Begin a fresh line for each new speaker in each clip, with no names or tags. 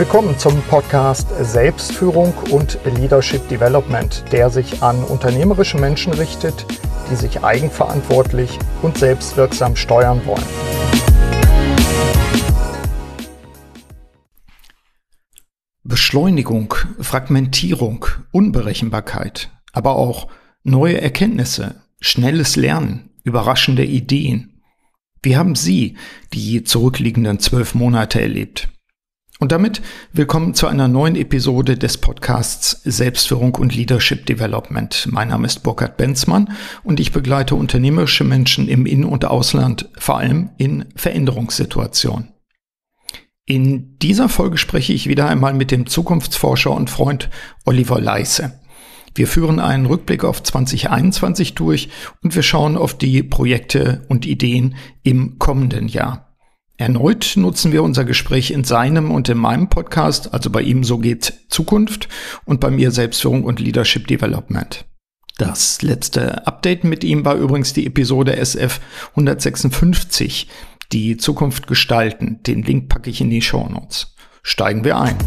Willkommen zum Podcast Selbstführung und Leadership Development, der sich an unternehmerische Menschen richtet, die sich eigenverantwortlich und selbstwirksam steuern wollen. Beschleunigung, Fragmentierung, Unberechenbarkeit, aber auch neue Erkenntnisse, schnelles Lernen, überraschende Ideen. Wie haben Sie die zurückliegenden zwölf Monate erlebt? Und damit willkommen zu einer neuen Episode des Podcasts Selbstführung und Leadership Development. Mein Name ist Burkhard Benzmann und ich begleite unternehmerische Menschen im In- und Ausland, vor allem in Veränderungssituationen. In dieser Folge spreche ich wieder einmal mit dem Zukunftsforscher und Freund Oliver Leisse. Wir führen einen Rückblick auf 2021 durch und wir schauen auf die Projekte und Ideen im kommenden Jahr. Erneut nutzen wir unser Gespräch in seinem und in meinem Podcast, also bei ihm So geht Zukunft und bei mir Selbstführung und Leadership Development. Das letzte Update mit ihm war übrigens die Episode SF 156, die Zukunft gestalten. Den Link packe ich in die Show Notes. Steigen wir ein.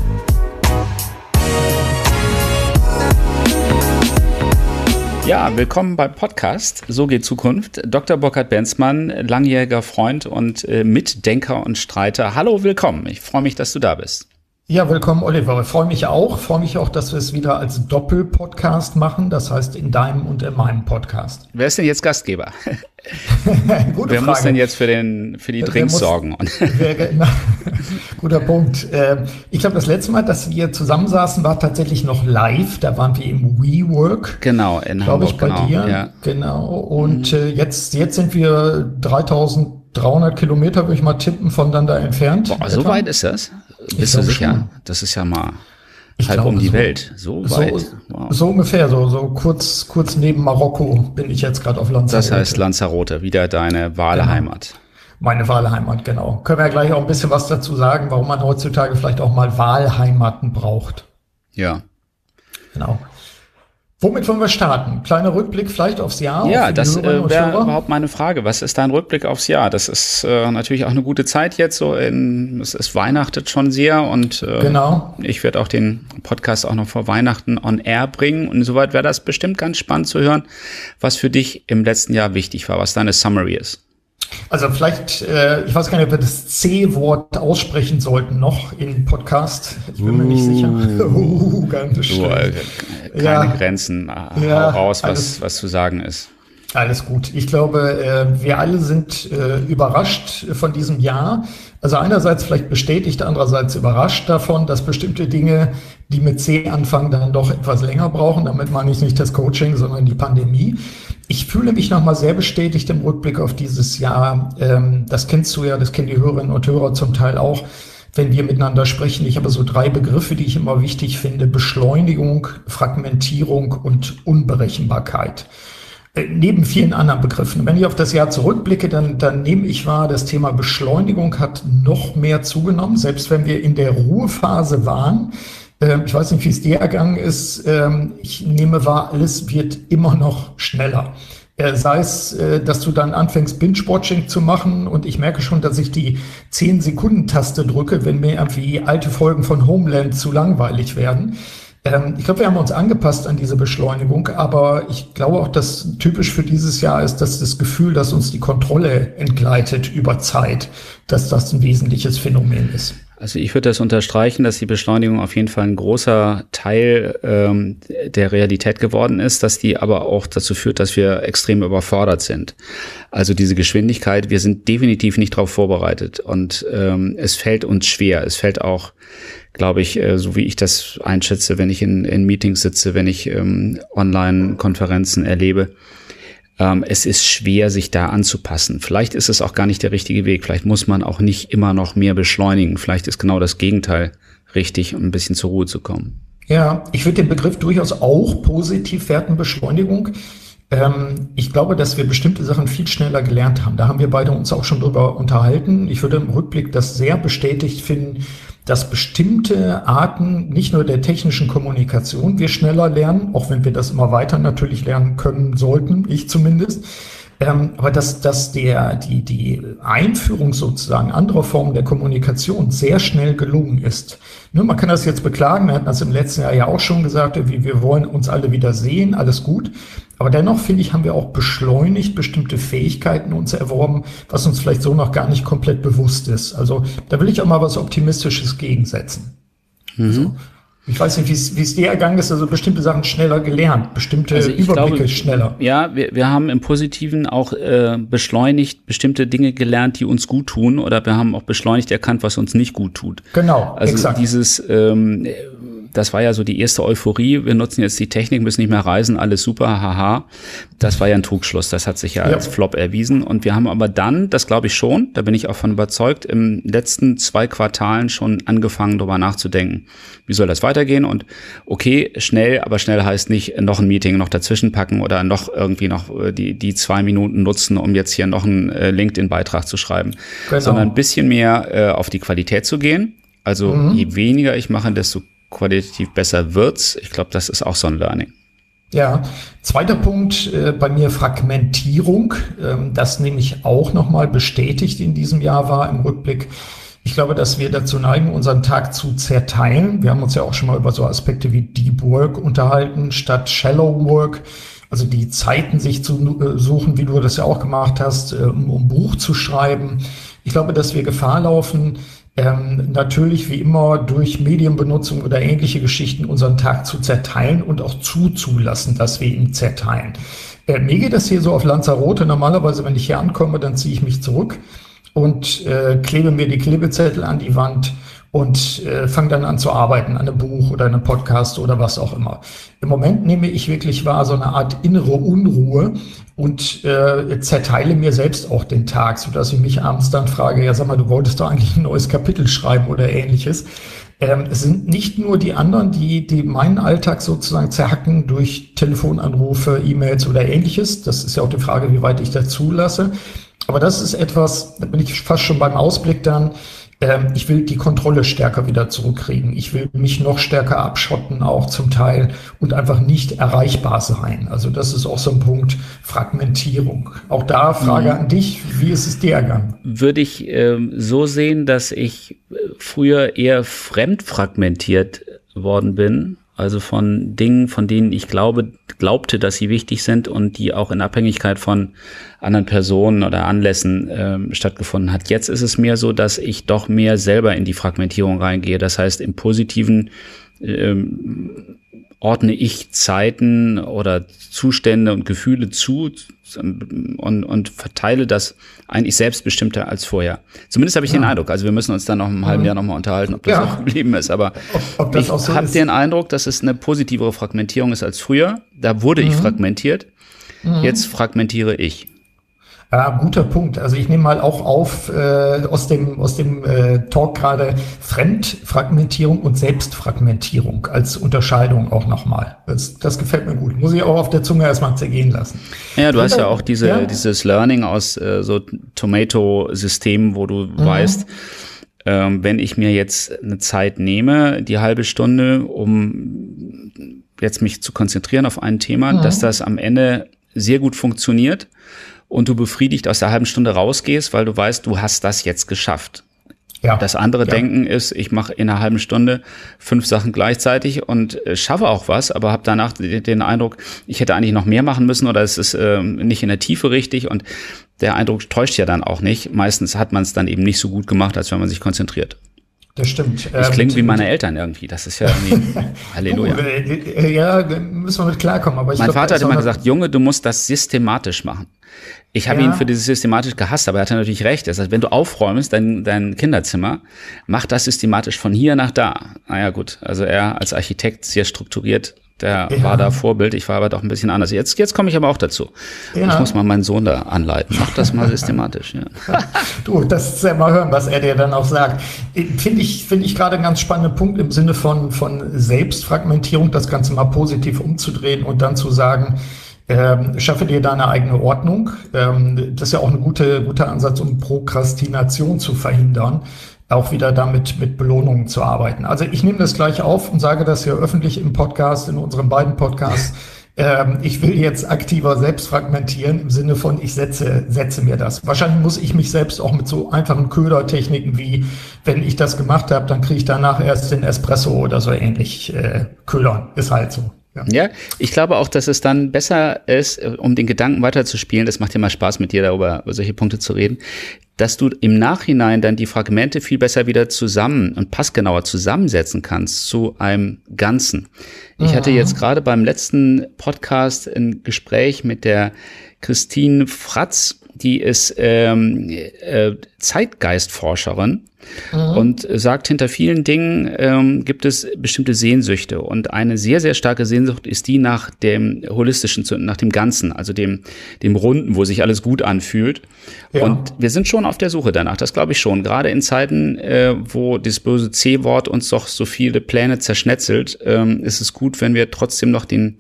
Ja, willkommen beim Podcast So geht Zukunft. Dr. Burkhard Benzmann, langjähriger Freund und äh, Mitdenker und Streiter. Hallo, willkommen. Ich freue mich, dass du da bist.
Ja, willkommen, Oliver. Ich freue mich auch. Ich freue mich auch, dass wir es wieder als Doppelpodcast machen. Das heißt, in deinem und in meinem Podcast.
Wer ist denn jetzt Gastgeber? Gute wer Frage. muss denn jetzt für, den, für die Drinks sorgen? Wer,
na, guter Punkt. Ähm, ich glaube, das letzte Mal, dass wir zusammensaßen, war tatsächlich noch live. Da waren wir im WeWork.
Genau, in Hamburg.
ich, bei
genau,
dir. Ja. Genau. Und mhm. jetzt, jetzt sind wir 3300 Kilometer, würde ich mal tippen, voneinander entfernt.
Boah, so weit ist das? Bist du sicher? Schon. Das ist ja mal ich halb glaube, um die so, Welt. So weit.
So, wow. so, ungefähr, so, so kurz, kurz neben Marokko bin ich jetzt gerade auf
Lanzarote. Das heißt Lanzarote, wieder deine Wahlheimat. Genau.
Meine Wahlheimat, genau. Können wir ja gleich auch ein bisschen was dazu sagen, warum man heutzutage vielleicht auch mal Wahlheimaten braucht.
Ja.
Genau. Womit wollen wir starten? Kleiner Rückblick vielleicht aufs Jahr?
Ja, auf das äh, wäre überhaupt meine Frage. Was ist dein Rückblick aufs Jahr? Das ist äh, natürlich auch eine gute Zeit jetzt. So in, es ist Weihnachtet schon sehr und äh, genau. ich werde auch den Podcast auch noch vor Weihnachten on air bringen. Und insoweit wäre das bestimmt ganz spannend zu hören, was für dich im letzten Jahr wichtig war, was deine Summary ist.
Also vielleicht, äh, ich weiß gar nicht, ob wir das C-Wort aussprechen sollten noch im Podcast. Ich bin uh, mir nicht sicher.
Uh, ganz schön. Uh, keine ja, Grenzen. Hau ja, raus, was, alles, was zu sagen ist.
Alles gut. Ich glaube, äh, wir alle sind äh, überrascht von diesem Jahr. Also einerseits vielleicht bestätigt, andererseits überrascht davon, dass bestimmte Dinge, die mit C anfangen, dann doch etwas länger brauchen. Damit meine ich nicht das Coaching, sondern die Pandemie. Ich fühle mich nochmal sehr bestätigt im Rückblick auf dieses Jahr. Ähm, das kennst du ja, das kennen die Hörerinnen und Hörer zum Teil auch, wenn wir miteinander sprechen. Ich habe so drei Begriffe, die ich immer wichtig finde. Beschleunigung, Fragmentierung und Unberechenbarkeit. Äh, neben vielen anderen Begriffen. Wenn ich auf das Jahr zurückblicke, dann, dann nehme ich wahr, das Thema Beschleunigung hat noch mehr zugenommen, selbst wenn wir in der Ruhephase waren ich weiß nicht, wie es dir ergangen ist. Ähm, ich nehme wahr, alles wird immer noch schneller. Äh, sei es, äh, dass du dann anfängst, Binge-Watching zu machen und ich merke schon, dass ich die 10-Sekunden-Taste drücke, wenn mir irgendwie alte Folgen von Homeland zu langweilig werden. Ähm, ich glaube, wir haben uns angepasst an diese Beschleunigung, aber ich glaube auch, dass typisch für dieses Jahr ist, dass das Gefühl, dass uns die Kontrolle entgleitet über Zeit, dass das ein wesentliches Phänomen ist.
Also ich würde das unterstreichen, dass die Beschleunigung auf jeden Fall ein großer Teil ähm, der Realität geworden ist, dass die aber auch dazu führt, dass wir extrem überfordert sind. Also diese Geschwindigkeit, wir sind definitiv nicht darauf vorbereitet und ähm, es fällt uns schwer. Es fällt auch, glaube ich, äh, so wie ich das einschätze, wenn ich in, in Meetings sitze, wenn ich ähm, Online-Konferenzen erlebe, ähm, es ist schwer, sich da anzupassen. Vielleicht ist es auch gar nicht der richtige Weg. Vielleicht muss man auch nicht immer noch mehr beschleunigen. Vielleicht ist genau das Gegenteil richtig, um ein bisschen zur Ruhe zu kommen.
Ja, ich würde den Begriff durchaus auch positiv werten, Beschleunigung. Ähm, ich glaube, dass wir bestimmte Sachen viel schneller gelernt haben. Da haben wir beide uns auch schon drüber unterhalten. Ich würde im Rückblick das sehr bestätigt finden, dass bestimmte Arten nicht nur der technischen Kommunikation wir schneller lernen, auch wenn wir das immer weiter natürlich lernen können sollten, ich zumindest, Ähm, aber dass, dass der, die, die Einführung sozusagen anderer Formen der Kommunikation sehr schnell gelungen ist. Ne, man kann das jetzt beklagen, wir hatten das im letzten Jahr ja auch schon gesagt, wie wir wollen uns alle wieder sehen, alles gut. Aber dennoch, finde ich, haben wir auch beschleunigt bestimmte Fähigkeiten uns erworben, was uns vielleicht so noch gar nicht komplett bewusst ist. Also da will ich auch mal was Optimistisches gegensetzen. Mhm. Also, ich weiß nicht, wie es dir ergangen ist, also bestimmte Sachen schneller gelernt, bestimmte also Überblicke glaube, schneller.
Ja, wir, wir haben im Positiven auch äh, beschleunigt bestimmte Dinge gelernt, die uns gut tun, oder wir haben auch beschleunigt erkannt, was uns nicht gut tut.
Genau,
also exakt. dieses ähm, das war ja so die erste Euphorie. Wir nutzen jetzt die Technik, müssen nicht mehr reisen, alles super, haha. Das war ja ein Trugschluss. Das hat sich ja, ja. als Flop erwiesen. Und wir haben aber dann, das glaube ich schon, da bin ich auch von überzeugt, im letzten zwei Quartalen schon angefangen, darüber nachzudenken. Wie soll das weitergehen? Und okay, schnell, aber schnell heißt nicht noch ein Meeting noch dazwischen packen oder noch irgendwie noch äh, die, die zwei Minuten nutzen, um jetzt hier noch einen äh, LinkedIn-Beitrag zu schreiben, genau. sondern ein bisschen mehr äh, auf die Qualität zu gehen. Also mhm. je weniger ich mache, desto qualitativ besser wird's. Ich glaube, das ist auch so ein Learning.
Ja, zweiter Punkt äh, bei mir Fragmentierung, ähm, das nämlich auch nochmal bestätigt in diesem Jahr war im Rückblick. Ich glaube, dass wir dazu neigen, unseren Tag zu zerteilen. Wir haben uns ja auch schon mal über so Aspekte wie Deep Work unterhalten statt Shallow Work. Also die Zeiten sich zu äh, suchen, wie du das ja auch gemacht hast, äh, um, um Buch zu schreiben. Ich glaube, dass wir Gefahr laufen, ähm, natürlich wie immer durch Medienbenutzung oder ähnliche Geschichten unseren Tag zu zerteilen und auch zuzulassen, dass wir ihn zerteilen. Äh, mir geht das hier so auf Lanzarote. Normalerweise, wenn ich hier ankomme, dann ziehe ich mich zurück und äh, klebe mir die Klebezettel an die Wand und äh, fange dann an zu arbeiten an einem Buch oder einem Podcast oder was auch immer. Im Moment nehme ich wirklich wahr so eine Art innere Unruhe und äh, zerteile mir selbst auch den Tag, so dass ich mich abends dann frage, ja sag mal, du wolltest doch eigentlich ein neues Kapitel schreiben oder ähnliches. Ähm, es sind nicht nur die anderen, die, die meinen Alltag sozusagen zerhacken durch Telefonanrufe, E-Mails oder ähnliches. Das ist ja auch die Frage, wie weit ich das zulasse. Aber das ist etwas, da bin ich fast schon beim Ausblick dann, ich will die Kontrolle stärker wieder zurückkriegen. Ich will mich noch stärker abschotten, auch zum Teil, und einfach nicht erreichbar sein. Also das ist auch so ein Punkt Fragmentierung. Auch da Frage mhm. an dich, wie ist es dir ergangen?
Würde ich äh, so sehen, dass ich äh, früher eher fremdfragmentiert worden bin also von Dingen, von denen ich glaube, glaubte, dass sie wichtig sind und die auch in Abhängigkeit von anderen Personen oder Anlässen ähm, stattgefunden hat. Jetzt ist es mehr so, dass ich doch mehr selber in die Fragmentierung reingehe. Das heißt, im Positiven ähm, ordne ich Zeiten oder Zustände und Gefühle zu und, und verteile das eigentlich selbstbestimmter als vorher. Zumindest habe ich ja. den Eindruck. Also wir müssen uns dann noch im halben mhm. Jahr nochmal unterhalten, ob das ja. auch geblieben ist. Aber ob, ob ich so habe den Eindruck, dass es eine positivere Fragmentierung ist als früher. Da wurde mhm. ich fragmentiert. Mhm. Jetzt fragmentiere ich.
Ja, guter Punkt. Also ich nehme mal auch auf äh, aus dem, aus dem äh, Talk gerade Fremdfragmentierung und Selbstfragmentierung als Unterscheidung auch nochmal. Das, das gefällt mir gut. Muss ich auch auf der Zunge erstmal zergehen lassen.
Ja, du hast ja auch diese, ja? dieses Learning aus äh, so Tomato-Systemen, wo du mhm. weißt, ähm, wenn ich mir jetzt eine Zeit nehme, die halbe Stunde, um jetzt mich zu konzentrieren auf ein Thema, mhm. dass das am Ende sehr gut funktioniert und du befriedigt aus der halben Stunde rausgehst, weil du weißt, du hast das jetzt geschafft. Ja. Das andere ja. Denken ist, ich mache in einer halben Stunde fünf Sachen gleichzeitig und äh, schaffe auch was, aber habe danach den Eindruck, ich hätte eigentlich noch mehr machen müssen oder es ist äh, nicht in der Tiefe richtig und der Eindruck täuscht ja dann auch nicht. Meistens hat man es dann eben nicht so gut gemacht, als wenn man sich konzentriert.
Das stimmt.
Ich klinge ähm, wie meine Eltern irgendwie. Das ist ja irgendwie Halleluja.
Uh, ja, müssen wir mit klarkommen. Aber
mein glaub, Vater hat immer gesagt, Junge, du musst das systematisch machen. Ich habe ja. ihn für dieses systematisch gehasst, aber er hatte natürlich recht. Das heißt, wenn du aufräumst, dein, dein Kinderzimmer, mach das systematisch von hier nach da. Naja, gut. Also er als Architekt sehr strukturiert der ja. war da Vorbild. Ich war aber doch ein bisschen anders. Jetzt, jetzt komme ich aber auch dazu. Ja. Ich muss mal meinen Sohn da anleiten. Mach das mal systematisch. Ja.
du, das ist ja mal hören, was er dir dann auch sagt. Finde ich, finde ich gerade einen ganz spannenden Punkt im Sinne von, von Selbstfragmentierung, das Ganze mal positiv umzudrehen und dann zu sagen, ähm, schaffe dir deine eigene Ordnung. Ähm, das ist ja auch ein guter, guter Ansatz, um Prokrastination zu verhindern auch wieder damit mit Belohnungen zu arbeiten. Also ich nehme das gleich auf und sage das hier öffentlich im Podcast, in unseren beiden Podcasts. ähm, ich will jetzt aktiver selbst fragmentieren im Sinne von, ich setze, setze mir das. Wahrscheinlich muss ich mich selbst auch mit so einfachen Ködertechniken wie, wenn ich das gemacht habe, dann kriege ich danach erst den Espresso oder so ähnlich äh, ködern. Ist halt so.
Ja. ja. ich glaube auch, dass es dann besser ist, um den Gedanken weiterzuspielen. Das macht ja mal Spaß, mit dir darüber über solche Punkte zu reden, dass du im Nachhinein dann die Fragmente viel besser wieder zusammen und passgenauer zusammensetzen kannst zu einem Ganzen. Ich mhm. hatte jetzt gerade beim letzten Podcast ein Gespräch mit der Christine Fratz, die ist ähm, äh, Zeitgeistforscherin mhm. und sagt, hinter vielen Dingen ähm, gibt es bestimmte Sehnsüchte. Und eine sehr, sehr starke Sehnsucht ist die nach dem holistischen, nach dem Ganzen, also dem, dem Runden, wo sich alles gut anfühlt. Ja. Und wir sind schon auf der Suche danach, das glaube ich schon. Gerade in Zeiten, äh, wo das böse C-Wort uns doch so viele Pläne zerschnetzelt, ähm, ist es gut, wenn wir trotzdem noch den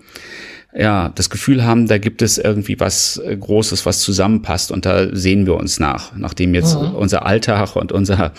ja, das Gefühl haben, da gibt es irgendwie was äh, Großes, was zusammenpasst und da sehen wir uns nach, nachdem jetzt mhm. unser Alltag und unser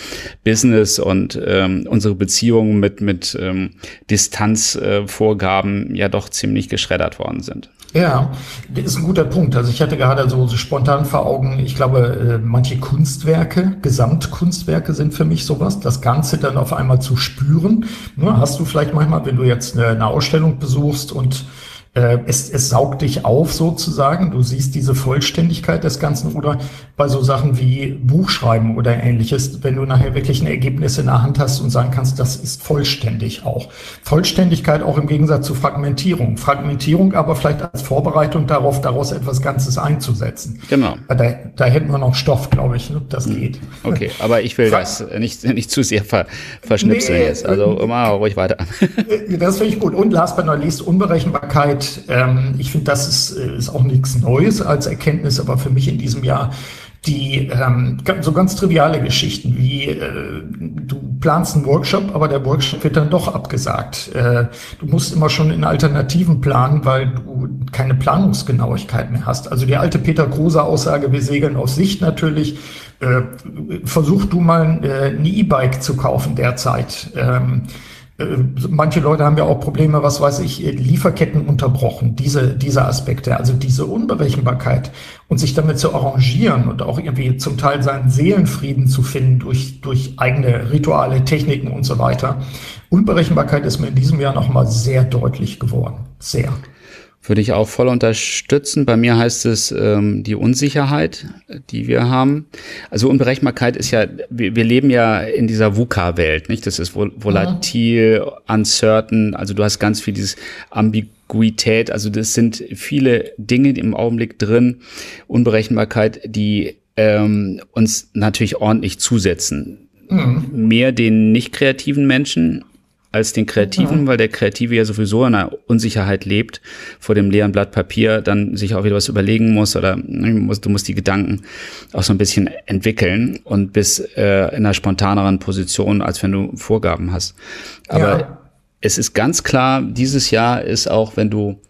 Business und ähm, unsere Beziehungen mit, mit ähm, Distanzvorgaben äh, ja doch ziemlich geschreddert worden sind.
Ja, das ist ein guter Punkt. Also ich hatte gerade so, so spontan vor Augen, ich glaube, äh, manche Kunstwerke, Gesamtkunstwerke sind für mich sowas, das Ganze dann auf einmal zu spüren. Ne, hast du vielleicht manchmal, wenn du jetzt eine, eine Ausstellung besuchst und äh, es, es saugt dich auf sozusagen. Du siehst diese Vollständigkeit des Ganzen oder bei so Sachen wie Buchschreiben oder ähnliches, wenn du nachher wirklich ein Ergebnis in der Hand hast und sagen kannst, das ist vollständig auch. Vollständigkeit auch im Gegensatz zu Fragmentierung. Fragmentierung aber vielleicht als Vorbereitung darauf, daraus etwas Ganzes einzusetzen.
Genau.
Da, da hätten wir noch Stoff, glaube ich, ne? das hm. geht.
Okay, aber ich will das nicht, nicht zu sehr ver, verschnipseln nee, jetzt. Also äh, immer ruhig weiter.
Das finde ich gut. Und last but not least, Unberechenbarkeit ähm, ich finde, das ist, äh, ist auch nichts Neues als Erkenntnis, aber für mich in diesem Jahr die ähm, so ganz triviale Geschichten wie äh, du planst einen Workshop, aber der Workshop wird dann doch abgesagt. Äh, du musst immer schon in Alternativen planen, weil du keine Planungsgenauigkeit mehr hast. Also die alte Peter Kruse Aussage, wir segeln aus Sicht natürlich. Äh, versuch du mal äh, ein E-Bike zu kaufen derzeit. Ähm, äh, manche Leute haben ja auch Probleme, was weiß ich, Lieferketten unterbrochen, diese, diese Aspekte, also diese Unberechenbarkeit und sich damit zu arrangieren und auch irgendwie zum Teil seinen Seelenfrieden zu finden durch, durch eigene Rituale, Techniken und so weiter. Unberechenbarkeit ist mir in diesem Jahr nochmal sehr deutlich geworden. Sehr
würde ich auch voll unterstützen. Bei mir heißt es ähm, die Unsicherheit, die wir haben. Also Unberechenbarkeit ist ja, wir, wir leben ja in dieser VUCA-Welt, nicht? Das ist vol volatil, mhm. uncertain. Also du hast ganz viel dieses Ambiguität. Also das sind viele Dinge im Augenblick drin. Unberechenbarkeit, die ähm, uns natürlich ordentlich zusetzen. Mhm. Mehr den nicht kreativen Menschen als den Kreativen, ja. weil der Kreative ja sowieso in einer Unsicherheit lebt, vor dem leeren Blatt Papier dann sich auch wieder was überlegen muss oder ne, du musst die Gedanken auch so ein bisschen entwickeln und bis äh, in einer spontaneren Position, als wenn du Vorgaben hast. Aber ja. es ist ganz klar, dieses Jahr ist auch, wenn du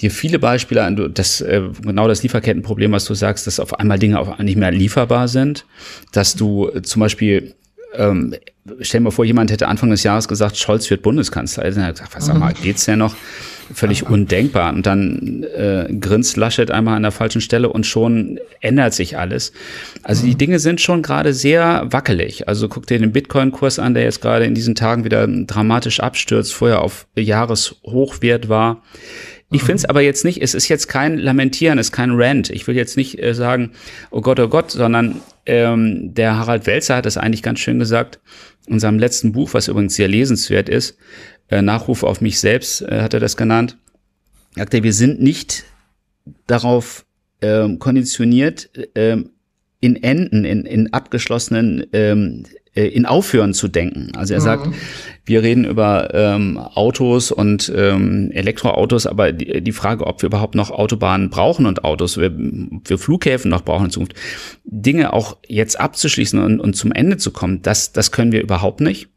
dir viele Beispiele das äh, genau das Lieferkettenproblem, was du sagst, dass auf einmal Dinge auch nicht mehr lieferbar sind, dass du zum Beispiel ähm, stell dir mal vor, jemand hätte Anfang des Jahres gesagt, Scholz wird Bundeskanzler. Er hat gesagt, was sag mal, geht's ja noch? Völlig undenkbar. Und dann äh, grinst Laschet einmal an der falschen Stelle und schon ändert sich alles. Also die Dinge sind schon gerade sehr wackelig. Also guck dir den Bitcoin-Kurs an, der jetzt gerade in diesen Tagen wieder dramatisch abstürzt, vorher auf Jahreshochwert war. Ich finde es aber jetzt nicht, es ist jetzt kein Lamentieren, es ist kein Rant. Ich will jetzt nicht äh, sagen, oh Gott, oh Gott, sondern ähm, der Harald Welzer hat das eigentlich ganz schön gesagt in seinem letzten Buch, was übrigens sehr lesenswert ist. Äh, Nachruf auf mich selbst äh, hat er das genannt. Sagt er, wir sind nicht darauf ähm, konditioniert, ähm, in Enden, in, in abgeschlossenen ähm, äh, in Aufhören zu denken. Also er sagt, mhm. wir reden über ähm, Autos und ähm, Elektroautos, aber die, die, Frage, ob wir überhaupt noch Autobahnen brauchen und Autos, wir, wir Flughäfen noch brauchen in Zukunft, Dinge auch jetzt abzuschließen und, und zum Ende zu kommen, das, das können wir überhaupt nicht.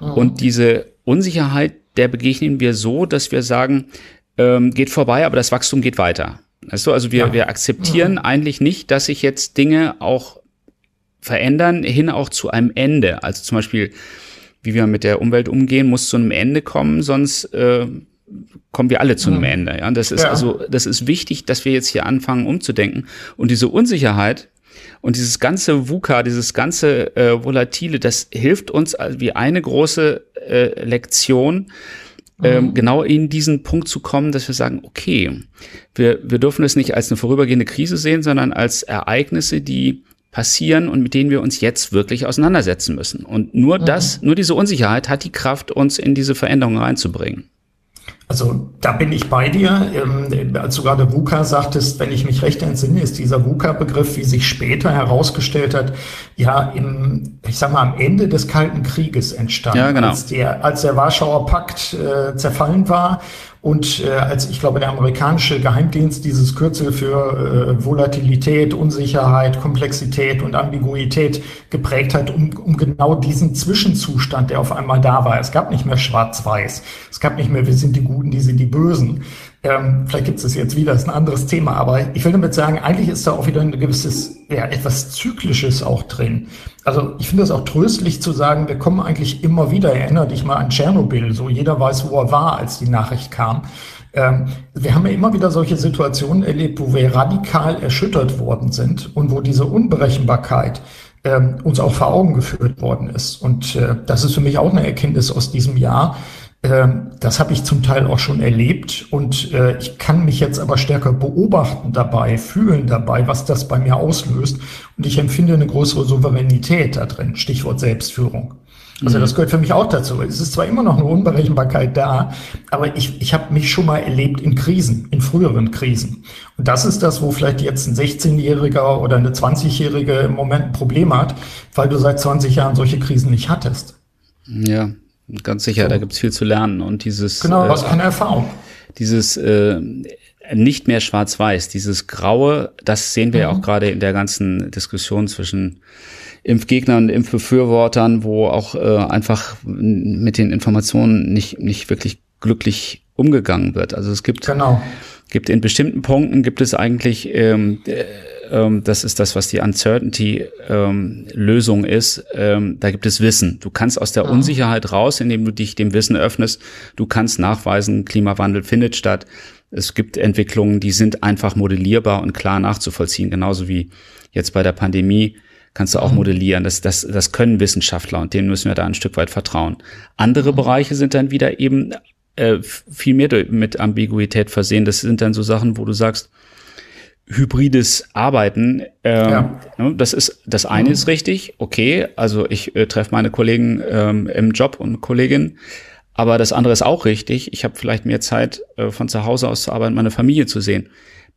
Mhm. Und diese Unsicherheit, der begegnen wir so, dass wir sagen, ähm, geht vorbei, aber das Wachstum geht weiter. Weißt du, also wir, ja. wir akzeptieren mhm. eigentlich nicht, dass sich jetzt Dinge auch verändern, hin auch zu einem Ende. Also zum Beispiel, wie wir mit der Umwelt umgehen, muss zu einem Ende kommen, sonst äh, kommen wir alle zu einem mhm. Ende. Ja, das ist ja. also, das ist wichtig, dass wir jetzt hier anfangen umzudenken und diese Unsicherheit und dieses ganze VUCA, dieses ganze äh, Volatile, das hilft uns wie eine große äh, Lektion, ähm, mhm. genau in diesen Punkt zu kommen, dass wir sagen, okay, wir, wir dürfen es nicht als eine vorübergehende Krise sehen, sondern als Ereignisse, die passieren und mit denen wir uns jetzt wirklich auseinandersetzen müssen. Und nur mhm. das, nur diese Unsicherheit hat die Kraft, uns in diese Veränderung reinzubringen.
Also da bin ich bei dir. Ähm, als du gerade VUCA sagtest, wenn ich mich recht entsinne, ist dieser VUCA-Begriff, wie sich später herausgestellt hat, ja im, ich sag mal, am Ende des Kalten Krieges entstanden. Ja, genau. Als der, als der Warschauer Pakt äh, zerfallen war und äh, als ich glaube, der amerikanische Geheimdienst dieses Kürzel für äh, Volatilität, Unsicherheit, Komplexität und Ambiguität geprägt hat, um, um genau diesen Zwischenzustand, der auf einmal da war. Es gab nicht mehr Schwarz-Weiß. Es gab nicht mehr, wir sind die Guten, die sind die Bösen. Ähm, vielleicht gibt es jetzt wieder, das ist ein anderes Thema, aber ich will damit sagen, eigentlich ist da auch wieder ein gewisses, ja, etwas Zyklisches auch drin. Also ich finde es auch tröstlich zu sagen, wir kommen eigentlich immer wieder, erinnere dich mal an Tschernobyl, so jeder weiß, wo er war, als die Nachricht kam. Ähm, wir haben ja immer wieder solche Situationen erlebt, wo wir radikal erschüttert worden sind und wo diese Unberechenbarkeit ähm, uns auch vor Augen geführt worden ist. Und äh, das ist für mich auch eine Erkenntnis aus diesem Jahr, das habe ich zum Teil auch schon erlebt und äh, ich kann mich jetzt aber stärker beobachten dabei, fühlen dabei, was das bei mir auslöst. Und ich empfinde eine größere Souveränität da drin. Stichwort Selbstführung. Also mhm. das gehört für mich auch dazu. Es ist zwar immer noch eine Unberechenbarkeit da, aber ich, ich habe mich schon mal erlebt in Krisen, in früheren Krisen. Und das ist das, wo vielleicht jetzt ein 16-Jähriger oder eine 20-Jährige im Moment ein Problem hat, weil du seit 20 Jahren solche Krisen nicht hattest.
Ja, Ganz sicher, so. da gibt's viel zu lernen. Und dieses.
Genau, was äh, keine Erfahrung.
Dieses äh, nicht mehr schwarz-weiß, dieses Graue, das sehen wir ja mhm. auch gerade in der ganzen Diskussion zwischen Impfgegnern und Impfbefürwortern, wo auch äh, einfach mit den Informationen nicht, nicht wirklich glücklich umgegangen wird. Also es gibt, genau. gibt in bestimmten Punkten gibt es eigentlich ähm, ähm, das ist das, was die Uncertainty-Lösung ähm, ist. Ähm, da gibt es Wissen. Du kannst aus der ah. Unsicherheit raus, indem du dich dem Wissen öffnest. Du kannst nachweisen, Klimawandel findet statt. Es gibt Entwicklungen, die sind einfach modellierbar und klar nachzuvollziehen, genauso wie jetzt bei der Pandemie kannst du auch mhm. modellieren. Das, das, das können Wissenschaftler und denen müssen wir da ein Stück weit vertrauen. Andere mhm. Bereiche sind dann wieder eben äh, viel mehr mit Ambiguität versehen. Das sind dann so Sachen, wo du sagst, hybrides Arbeiten. Ähm, ja. Ne, das ist das eine mhm. ist richtig, okay. Also ich äh, treffe meine Kollegen ähm, im Job und Kolleginnen. Aber das andere ist auch richtig. Ich habe vielleicht mehr Zeit, äh, von zu Hause aus zu arbeiten, meine Familie zu sehen.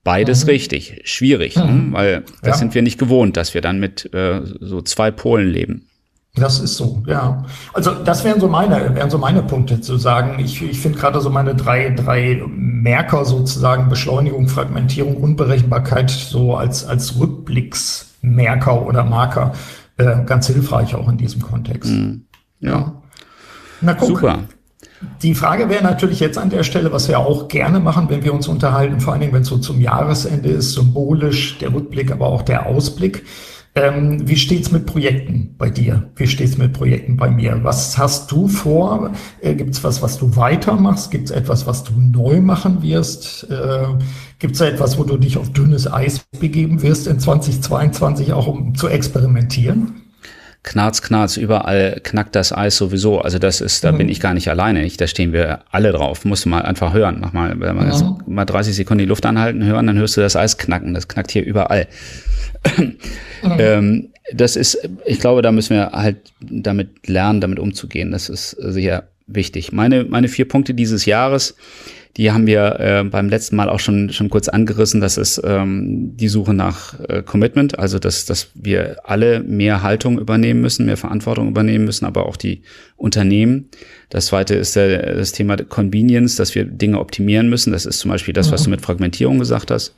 Beides mhm. richtig, schwierig, ne? mhm. ne? weil das ja. sind wir nicht gewohnt, dass wir dann mit äh, so zwei Polen leben.
Das ist so, ja. Also das wären so meine, wären so meine Punkte zu sagen. Ich, ich finde gerade so meine drei, drei Merker sozusagen Beschleunigung, Fragmentierung, Unberechenbarkeit so als, als Rückblicksmerker oder Marker äh, ganz hilfreich auch in diesem Kontext. Mhm. Ja. Na guck. Super. Die Frage wäre natürlich jetzt an der Stelle, was wir auch gerne machen, wenn wir uns unterhalten, vor allen Dingen, wenn es so zum Jahresende ist, symbolisch der Rückblick, aber auch der Ausblick. Ähm, wie steht's mit Projekten bei dir? Wie steht's mit Projekten bei mir? Was hast du vor? Äh, gibt's was, was du weitermachst? Gibt's etwas, was du neu machen wirst? Äh, gibt's da etwas, wo du dich auf dünnes Eis begeben wirst in 2022, auch um zu experimentieren?
Knarz, Knarz, überall knackt das Eis sowieso. Also das ist, da mhm. bin ich gar nicht alleine. Nicht? Da stehen wir alle drauf. Musst du mal einfach hören. Mach mal, mhm. mal 30 Sekunden die Luft anhalten, hören, dann hörst du das Eis knacken. Das knackt hier überall. Mhm. ähm, das ist, ich glaube, da müssen wir halt damit lernen, damit umzugehen. Das ist sicher wichtig. Meine, meine vier Punkte dieses Jahres die haben wir äh, beim letzten Mal auch schon, schon kurz angerissen. Das ist ähm, die Suche nach äh, Commitment, also dass, dass wir alle mehr Haltung übernehmen müssen, mehr Verantwortung übernehmen müssen, aber auch die Unternehmen. Das zweite ist der, das Thema Convenience, dass wir Dinge optimieren müssen. Das ist zum Beispiel das, was du mhm. mit Fragmentierung gesagt hast.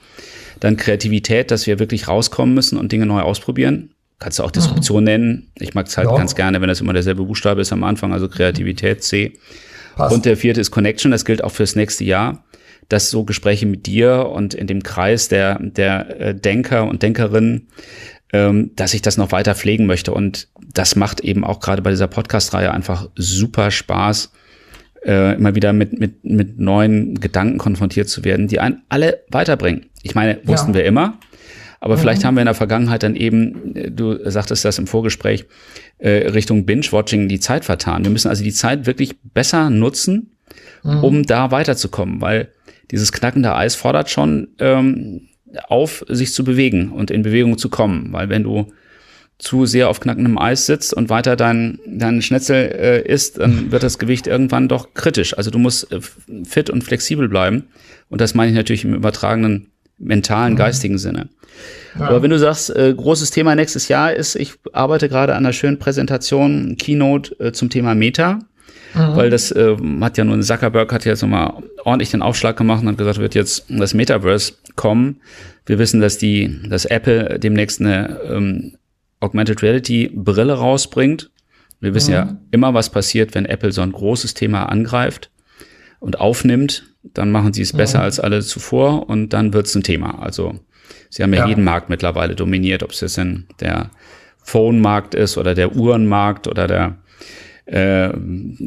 Dann Kreativität, dass wir wirklich rauskommen müssen und Dinge neu ausprobieren. Kannst du auch Disruption mhm. nennen. Ich mag es halt ja. ganz gerne, wenn das immer derselbe Buchstabe ist am Anfang, also Kreativität C. Passt. Und der vierte ist Connection, das gilt auch fürs nächste Jahr, dass so Gespräche mit dir und in dem Kreis der, der äh, Denker und Denkerinnen, ähm, dass ich das noch weiter pflegen möchte. Und das macht eben auch gerade bei dieser Podcast-Reihe einfach super Spaß, äh, immer wieder mit, mit, mit neuen Gedanken konfrontiert zu werden, die einen alle weiterbringen. Ich meine, wussten ja. wir immer, aber mhm. vielleicht haben wir in der Vergangenheit dann eben, äh, du sagtest das im Vorgespräch, äh, Richtung Binge-Watching die Zeit vertan. Wir müssen also die Zeit wirklich besser nutzen, mhm. um da weiterzukommen, weil dieses knackende Eis fordert schon ähm, auf, sich zu bewegen und in Bewegung zu kommen, weil wenn du zu sehr auf knackendem Eis sitzt und weiter dein, dein Schnetzel äh, isst, dann wird das Gewicht irgendwann doch kritisch. Also du musst äh, fit und flexibel bleiben. Und das meine ich natürlich im übertragenen mentalen, mhm. geistigen Sinne. Ja. Aber wenn du sagst, äh, großes Thema nächstes Jahr ist, ich arbeite gerade an einer schönen Präsentation, Keynote äh, zum Thema Meta. Mhm. Weil das äh, hat ja nun Zuckerberg hat ja jetzt nochmal ordentlich den Aufschlag gemacht und hat gesagt, wird jetzt das Metaverse kommen. Wir wissen, dass die, dass Apple demnächst eine ähm, Augmented Reality Brille rausbringt. Wir wissen mhm. ja immer, was passiert, wenn Apple so ein großes Thema angreift und aufnimmt. Dann machen sie es mhm. besser als alle zuvor und dann wird es ein Thema. Also sie haben ja, ja, jeden Markt mittlerweile dominiert, ob es jetzt in der Phone-Markt ist oder der Uhrenmarkt oder der äh,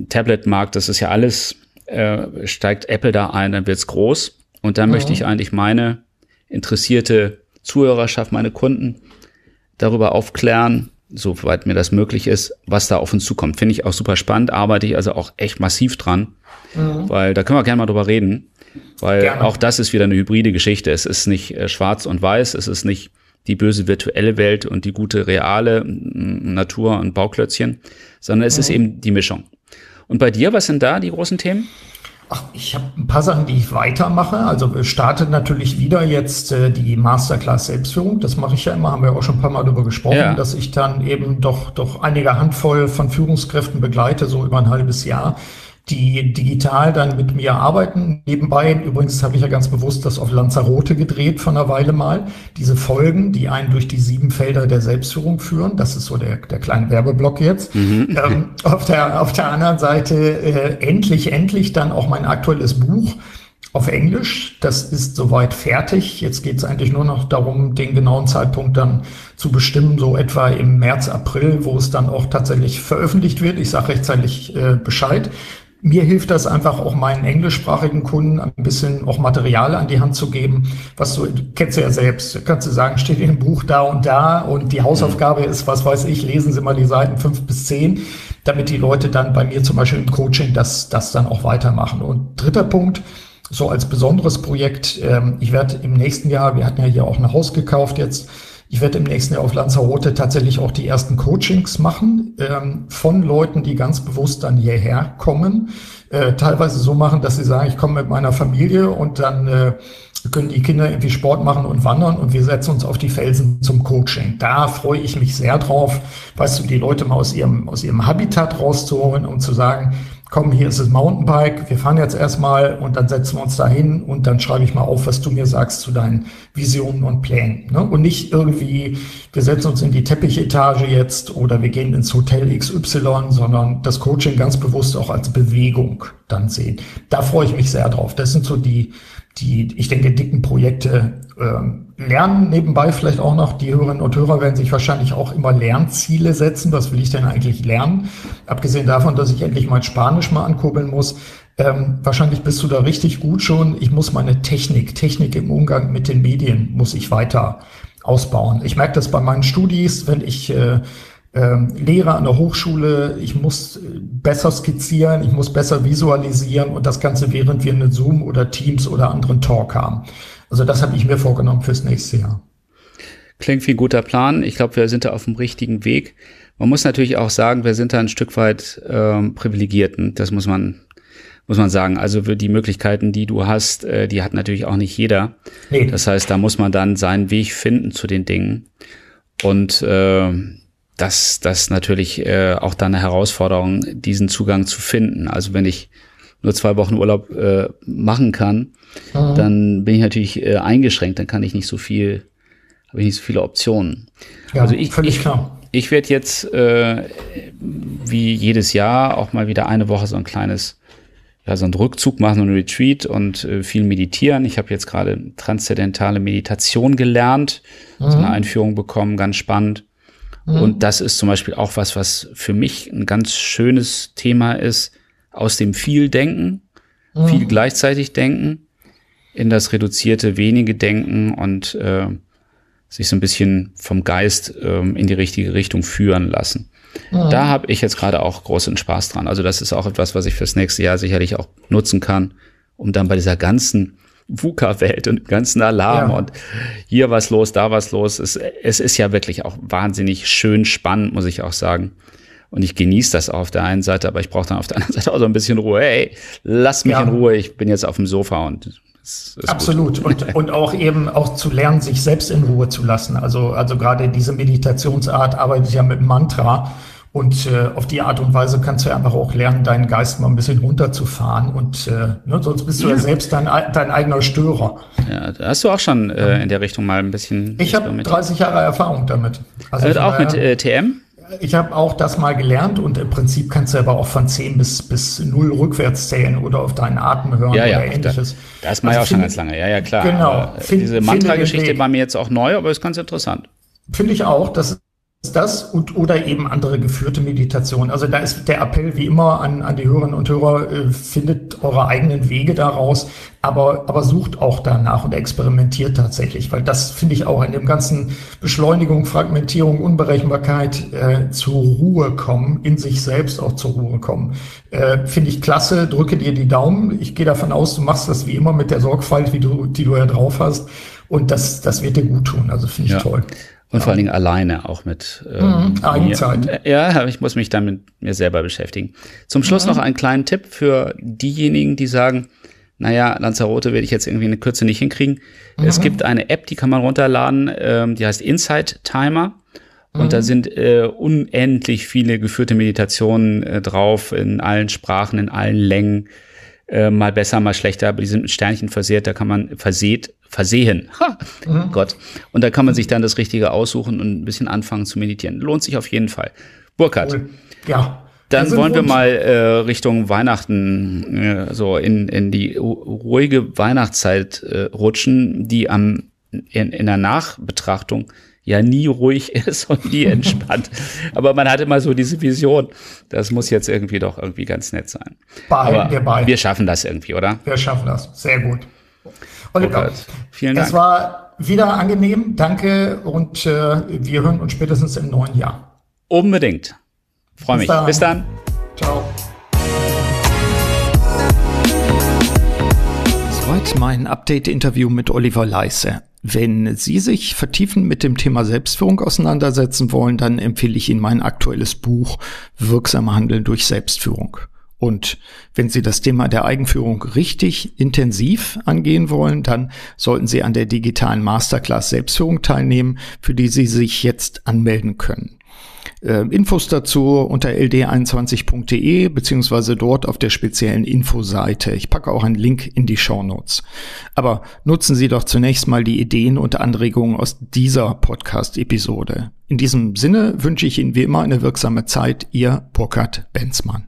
Tablet-Markt. Das ist ja alles, äh, steigt Apple da ein, dann wird's groß. Und dann mhm. möchte ich eigentlich meine interessierte Zuhörerschaft, meine Kunden darüber aufklären, soweit mir das möglich ist, was da auf uns zukommt. Finde ich auch super spannend, arbeite ich also auch echt massiv dran, mhm. weil da können wir gerne mal drüber reden, weil gerne. auch das ist wieder eine hybride Geschichte. Es ist nicht äh, schwarz und weiß, es ist nicht die böse virtuelle Welt und die gute reale Natur und Bauklötzchen, sondern es mhm. ist eben die Mischung. Und bei dir, was sind da die großen Themen?
Ach, ich habe ein paar Sachen, die ich weitermache. Also startet natürlich wieder jetzt äh, die Masterclass Selbstführung. Das mache ich ja immer, haben wir auch schon ein paar Mal darüber gesprochen, ja. dass ich dann eben doch doch einige Handvoll von Führungskräften begleite, so über ein halbes Jahr die digital dann mit mir arbeiten. Nebenbei, übrigens habe ich ja ganz bewusst das auf Lanzarote gedreht von einer Weile mal. Diese Folgen, die einen durch die sieben Felder der Selbstführung führen, das ist so der, der kleine Werbeblock jetzt. Mhm. Ähm, auf, der, auf der anderen Seite äh, endlich, endlich dann auch mein aktuelles Buch auf Englisch. Das ist soweit fertig. Jetzt geht es eigentlich nur noch darum, den genauen Zeitpunkt dann zu bestimmen, so etwa im März, April, wo es dann auch tatsächlich veröffentlicht wird. Ich sage rechtzeitig äh, Bescheid mir hilft das einfach auch meinen englischsprachigen Kunden ein bisschen auch Material an die Hand zu geben, was du, kennst du ja selbst, kannst du sagen, steht in dem Buch da und da und die Hausaufgabe ist, was weiß ich, lesen Sie mal die Seiten fünf bis zehn, damit die Leute dann bei mir zum Beispiel im Coaching das, das dann auch weitermachen. Und dritter Punkt, so als besonderes Projekt, ähm, ich werde im nächsten Jahr, wir hatten ja hier auch ein Haus gekauft jetzt, ich werde im nächsten Jahr auf Lanzarote tatsächlich auch die ersten Coachings machen ähm, von Leuten, die ganz bewusst dann hierher kommen. Äh, teilweise so machen, dass sie sagen, ich komme mit meiner Familie und dann äh, können die Kinder irgendwie Sport machen und wandern und wir setzen uns auf die Felsen zum Coaching. Da freue ich mich sehr drauf, weißt du, die Leute mal aus ihrem, aus ihrem Habitat rauszuholen und zu sagen, komm, hier ist das Mountainbike, wir fahren jetzt erstmal und dann setzen wir uns da hin und dann schreibe ich mal auf, was du mir sagst zu deinen Visionen und Plänen. Ne? Und nicht irgendwie, wir setzen uns in die Teppichetage jetzt oder wir gehen ins Hotel XY, sondern das Coaching ganz bewusst auch als Bewegung dann sehen. Da freue ich mich sehr drauf. Das sind so die, die, ich denke, dicken Projekte. Ähm, lernen nebenbei vielleicht auch noch, die Hörerinnen und Hörer werden sich wahrscheinlich auch immer Lernziele setzen. Was will ich denn eigentlich lernen? Abgesehen davon, dass ich endlich mein Spanisch mal ankurbeln muss. Ähm, wahrscheinlich bist du da richtig gut schon. Ich muss meine Technik, Technik im Umgang mit den Medien, muss ich weiter ausbauen. Ich merke das bei meinen Studis, wenn ich äh, ähm, Lehre an der Hochschule, ich muss besser skizzieren, ich muss besser visualisieren und das Ganze während wir einen Zoom oder Teams oder anderen Talk haben. Also das habe ich mir vorgenommen fürs nächste Jahr.
Klingt wie ein guter Plan. Ich glaube, wir sind da auf dem richtigen Weg. Man muss natürlich auch sagen, wir sind da ein Stück weit ähm, privilegierten. Das muss man muss man sagen. Also für die Möglichkeiten, die du hast, äh, die hat natürlich auch nicht jeder. Nee. Das heißt, da muss man dann seinen Weg finden zu den Dingen. Und äh, das, das natürlich äh, auch dann eine Herausforderung, diesen Zugang zu finden. Also wenn ich nur zwei Wochen Urlaub äh, machen kann, mhm. dann bin ich natürlich äh, eingeschränkt, dann kann ich nicht so viel, habe ich nicht so viele Optionen. Ja, also ich, völlig ich, klar. Ich werde jetzt äh, wie jedes Jahr auch mal wieder eine Woche so ein kleines, ja, so ein Rückzug machen, und ein Retreat und äh, viel meditieren. Ich habe jetzt gerade transzendentale Meditation gelernt, mhm. so eine Einführung bekommen, ganz spannend. Mhm. Und das ist zum Beispiel auch was, was für mich ein ganz schönes Thema ist, aus dem viel Denken, mhm. viel gleichzeitig Denken, in das reduzierte wenige Denken und äh, sich so ein bisschen vom Geist ähm, in die richtige Richtung führen lassen. Mhm. Da habe ich jetzt gerade auch großen Spaß dran. Also das ist auch etwas, was ich fürs nächste Jahr sicherlich auch nutzen kann, um dann bei dieser ganzen VUCA-Welt und ganzen Alarm ja. und hier was los, da was los. Es, es ist ja wirklich auch wahnsinnig schön spannend, muss ich auch sagen. Und ich genieße das auch auf der einen Seite, aber ich brauche dann auf der anderen Seite auch so ein bisschen Ruhe. Hey, lass mich ja. in Ruhe, ich bin jetzt auf dem Sofa und
Absolut. Und, und auch eben auch zu lernen, sich selbst in Ruhe zu lassen. Also, also gerade diese Meditationsart arbeitet ja mit Mantra. Und äh, auf die Art und Weise kannst du einfach auch lernen, deinen Geist mal ein bisschen runterzufahren. Und äh, ne, sonst bist du ja, ja selbst dein, dein eigener Störer.
Ja, da hast du auch schon äh, in der Richtung mal ein bisschen.
Ich habe 30 Jahre Erfahrung damit.
Also äh, auch mit äh, TM?
Ich habe auch das mal gelernt und im Prinzip kannst du aber auch von 10 bis, bis 0 rückwärts zählen oder auf deinen Atem hören
ja, ja,
oder ähnliches.
Da, das mache ich also auch schon ganz lange, ja, ja, klar.
Genau.
Find, diese Mantra-Geschichte war mir jetzt auch neu, aber ist ganz interessant.
Finde ich auch. Das das und oder eben andere geführte Meditation. Also da ist der Appell wie immer an, an die Hörerinnen und Hörer, äh, findet eure eigenen Wege daraus, aber, aber sucht auch danach und experimentiert tatsächlich, weil das finde ich auch in dem ganzen Beschleunigung, Fragmentierung, Unberechenbarkeit äh, zur Ruhe kommen, in sich selbst auch zur Ruhe kommen. Äh, finde ich klasse, drücke dir die Daumen. Ich gehe davon aus, du machst das wie immer mit der Sorgfalt, wie du, die du ja drauf hast. Und das, das wird dir gut tun. Also finde ich ja. toll.
Und ja. vor allen Dingen alleine auch mit
ähm, mhm, Eigenzeit.
Ja, ich muss mich damit mir selber beschäftigen. Zum Schluss mhm. noch einen kleinen Tipp für diejenigen, die sagen, naja, Lanzarote werde ich jetzt irgendwie eine Kürze nicht hinkriegen. Mhm. Es gibt eine App, die kann man runterladen, ähm, die heißt Insight Timer. Und mhm. da sind äh, unendlich viele geführte Meditationen äh, drauf, in allen Sprachen, in allen Längen. Äh, mal besser, mal schlechter, aber die sind mit Sternchen versehrt, da kann man versehen, versehen. Ha, mhm. Gott. Und da kann man sich dann das Richtige aussuchen und ein bisschen anfangen zu meditieren. Lohnt sich auf jeden Fall. Burkhard.
Ja.
Dann wollen wir mal äh, Richtung Weihnachten, äh, so in, in die ruhige Weihnachtszeit äh, rutschen, die am in, in der Nachbetrachtung ja nie ruhig ist und nie entspannt. Aber man hat immer so diese Vision, das muss jetzt irgendwie doch irgendwie ganz nett sein.
Behalten wir bei.
Wir schaffen das irgendwie, oder?
Wir schaffen das. Sehr gut. Oliver,
oh vielen Dank.
Es war wieder angenehm. Danke und äh, wir hören uns spätestens im neuen Jahr.
Unbedingt. Freue mich. Dann. Bis dann.
Ciao.
Soweit mein Update-Interview mit Oliver Leisse. Wenn Sie sich vertiefen mit dem Thema Selbstführung auseinandersetzen wollen, dann empfehle ich Ihnen mein aktuelles Buch Wirksam Handeln durch Selbstführung. Und wenn Sie das Thema der Eigenführung richtig intensiv angehen wollen, dann sollten Sie an der digitalen Masterclass Selbstführung teilnehmen, für die Sie sich jetzt anmelden können. Äh, Infos dazu unter ld21.de beziehungsweise dort auf der speziellen Infoseite. Ich packe auch einen Link in die Show Notes. Aber nutzen Sie doch zunächst mal die Ideen und Anregungen aus dieser Podcast-Episode. In diesem Sinne wünsche ich Ihnen wie immer eine wirksame Zeit. Ihr Burkhard Benzmann.